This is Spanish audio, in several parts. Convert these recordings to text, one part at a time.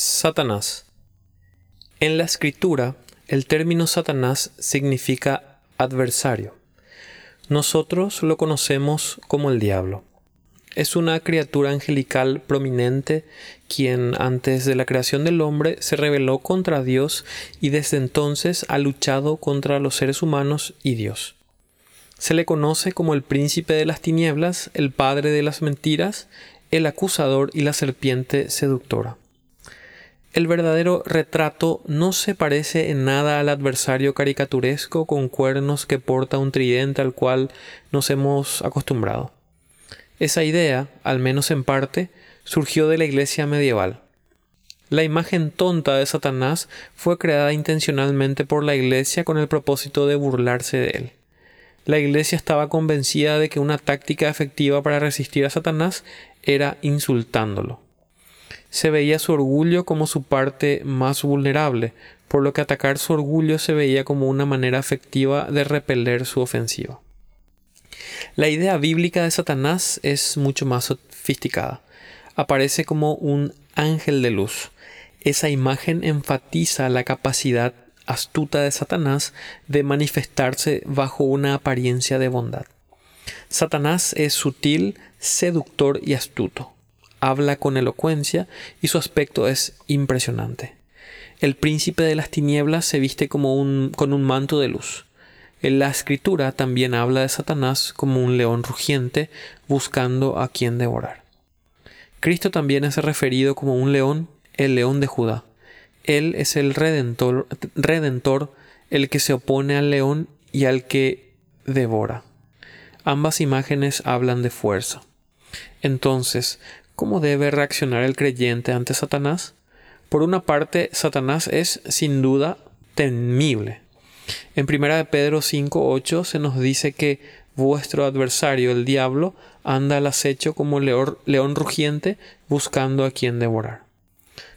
Satanás. En la escritura, el término Satanás significa adversario. Nosotros lo conocemos como el diablo. Es una criatura angelical prominente quien antes de la creación del hombre se rebeló contra Dios y desde entonces ha luchado contra los seres humanos y Dios. Se le conoce como el príncipe de las tinieblas, el padre de las mentiras, el acusador y la serpiente seductora. El verdadero retrato no se parece en nada al adversario caricaturesco con cuernos que porta un tridente al cual nos hemos acostumbrado. Esa idea, al menos en parte, surgió de la iglesia medieval. La imagen tonta de Satanás fue creada intencionalmente por la iglesia con el propósito de burlarse de él. La iglesia estaba convencida de que una táctica efectiva para resistir a Satanás era insultándolo se veía su orgullo como su parte más vulnerable, por lo que atacar su orgullo se veía como una manera efectiva de repeler su ofensiva. La idea bíblica de Satanás es mucho más sofisticada. Aparece como un ángel de luz. Esa imagen enfatiza la capacidad astuta de Satanás de manifestarse bajo una apariencia de bondad. Satanás es sutil, seductor y astuto habla con elocuencia y su aspecto es impresionante. El príncipe de las tinieblas se viste como un, con un manto de luz. En la escritura también habla de Satanás como un león rugiente buscando a quien devorar. Cristo también es referido como un león, el león de Judá. Él es el redentor, redentor, el que se opone al león y al que devora. Ambas imágenes hablan de fuerza. Entonces, ¿Cómo debe reaccionar el creyente ante Satanás? Por una parte, Satanás es sin duda temible. En 1 Pedro 5.8 se nos dice que vuestro adversario, el diablo, anda al acecho como león, rugiente buscando a quien devorar.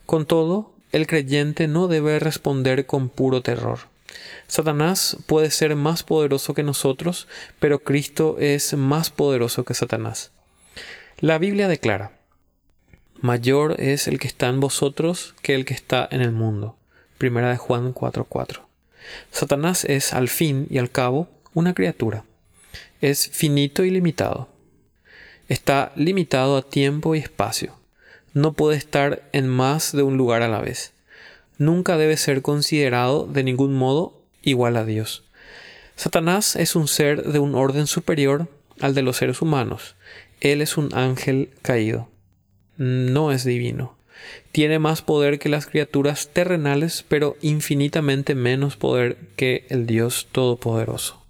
Con todo, el creyente no debe responder con puro terror. Satanás puede ser más poderoso que nosotros, pero Cristo es más poderoso que Satanás. La Biblia declara, mayor es el que está en vosotros que el que está en el mundo. Primera de Juan 4:4. Satanás es al fin y al cabo una criatura. Es finito y limitado. Está limitado a tiempo y espacio. No puede estar en más de un lugar a la vez. Nunca debe ser considerado de ningún modo igual a Dios. Satanás es un ser de un orden superior al de los seres humanos. Él es un ángel caído no es divino. Tiene más poder que las criaturas terrenales, pero infinitamente menos poder que el Dios Todopoderoso.